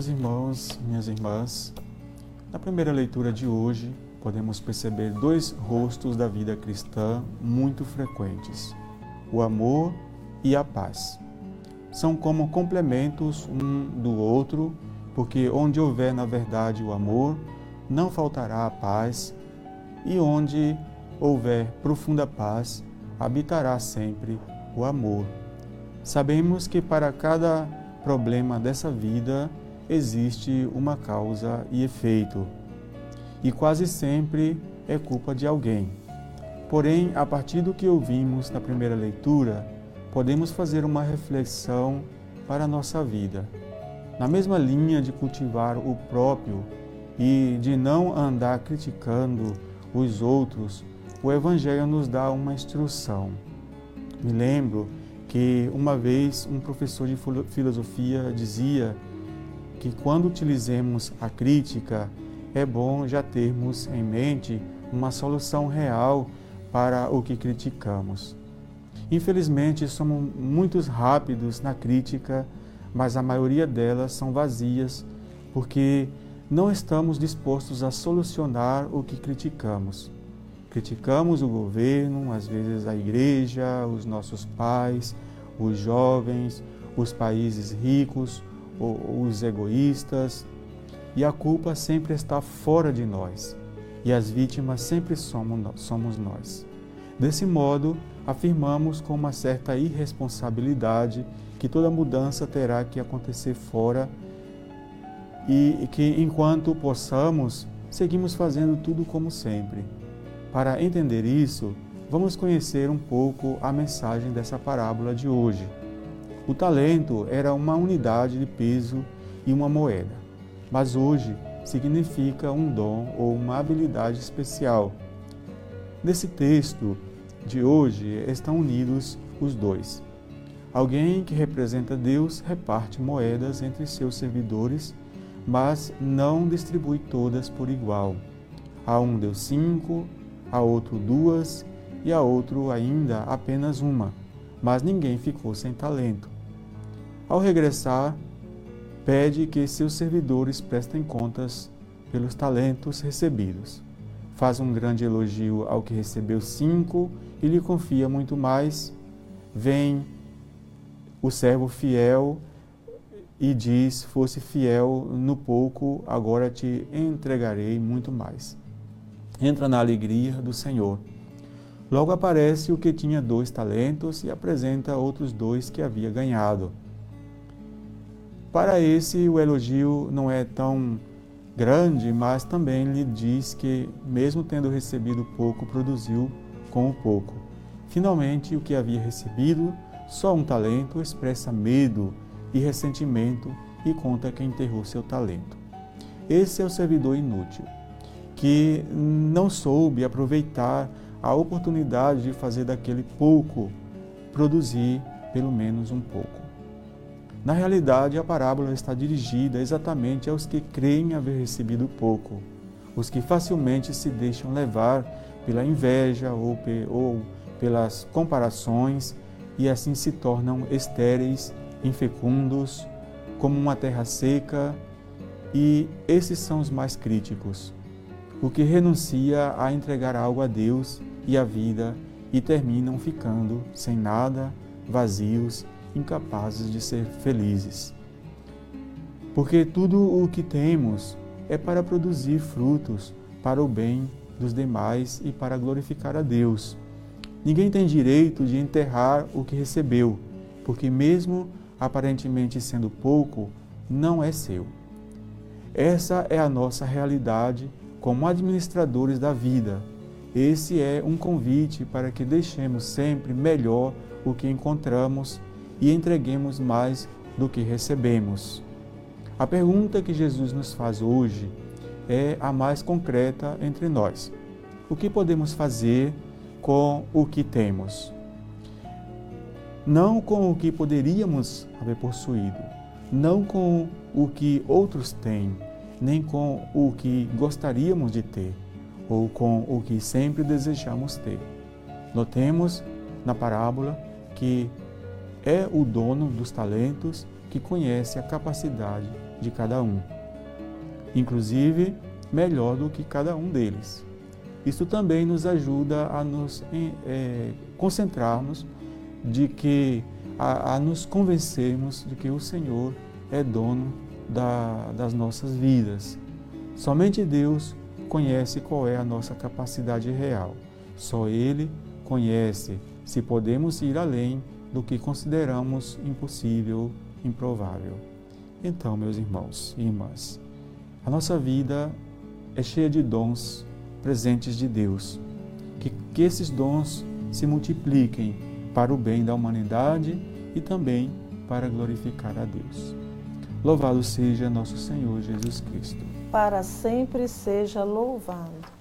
Meus irmãos, minhas irmãs, na primeira leitura de hoje, podemos perceber dois rostos da vida cristã muito frequentes: o amor e a paz. São como complementos um do outro, porque onde houver na verdade o amor, não faltará a paz, e onde houver profunda paz, habitará sempre o amor. Sabemos que para cada problema dessa vida existe uma causa e efeito, e quase sempre é culpa de alguém. Porém, a partir do que ouvimos na primeira leitura, podemos fazer uma reflexão para a nossa vida. Na mesma linha de cultivar o próprio e de não andar criticando os outros, o Evangelho nos dá uma instrução. Me lembro que uma vez um professor de filosofia dizia que quando utilizemos a crítica, é bom já termos em mente uma solução real para o que criticamos. Infelizmente, somos muito rápidos na crítica, mas a maioria delas são vazias, porque não estamos dispostos a solucionar o que criticamos. Criticamos o governo, às vezes a igreja, os nossos pais, os jovens, os países ricos, os egoístas, e a culpa sempre está fora de nós, e as vítimas sempre somos nós. Desse modo, afirmamos com uma certa irresponsabilidade que toda mudança terá que acontecer fora e que, enquanto possamos, seguimos fazendo tudo como sempre para entender isso, vamos conhecer um pouco a mensagem dessa parábola de hoje. O talento era uma unidade de peso e uma moeda, mas hoje significa um dom ou uma habilidade especial. Nesse texto de hoje estão unidos os dois. Alguém que representa Deus reparte moedas entre seus servidores, mas não distribui todas por igual. A um deu cinco, a outro duas e a outro ainda apenas uma, mas ninguém ficou sem talento. Ao regressar, pede que seus servidores prestem contas pelos talentos recebidos. Faz um grande elogio ao que recebeu cinco e lhe confia muito mais. Vem o servo fiel e diz: Fosse fiel no pouco, agora te entregarei muito mais entra na alegria do Senhor. Logo aparece o que tinha dois talentos e apresenta outros dois que havia ganhado. Para esse, o elogio não é tão grande, mas também lhe diz que, mesmo tendo recebido pouco, produziu com o pouco. Finalmente, o que havia recebido, só um talento, expressa medo e ressentimento e conta que enterrou seu talento. Esse é o servidor inútil que não soube aproveitar a oportunidade de fazer daquele pouco produzir pelo menos um pouco. Na realidade, a parábola está dirigida exatamente aos que creem haver recebido pouco, os que facilmente se deixam levar pela inveja ou, ou pelas comparações e assim se tornam estéreis, infecundos, como uma terra seca, e esses são os mais críticos o que renuncia a entregar algo a Deus e a vida e terminam ficando sem nada, vazios, incapazes de ser felizes. Porque tudo o que temos é para produzir frutos para o bem dos demais e para glorificar a Deus. Ninguém tem direito de enterrar o que recebeu, porque, mesmo aparentemente sendo pouco, não é seu. Essa é a nossa realidade como administradores da vida. Esse é um convite para que deixemos sempre melhor o que encontramos e entreguemos mais do que recebemos. A pergunta que Jesus nos faz hoje é a mais concreta entre nós. O que podemos fazer com o que temos? Não com o que poderíamos haver possuído, não com o que outros têm, nem com o que gostaríamos de ter ou com o que sempre desejamos ter. Notemos na parábola que é o dono dos talentos que conhece a capacidade de cada um, inclusive melhor do que cada um deles. Isso também nos ajuda a nos é, concentrarmos de que a, a, nos convencermos de que o Senhor é dono da, das nossas vidas. Somente Deus conhece qual é a nossa capacidade real. Só Ele conhece se podemos ir além do que consideramos impossível, improvável. Então, meus irmãos e irmãs, a nossa vida é cheia de dons, presentes de Deus. Que, que esses dons se multipliquem para o bem da humanidade e também para glorificar a Deus. Louvado seja nosso Senhor Jesus Cristo. Para sempre seja louvado.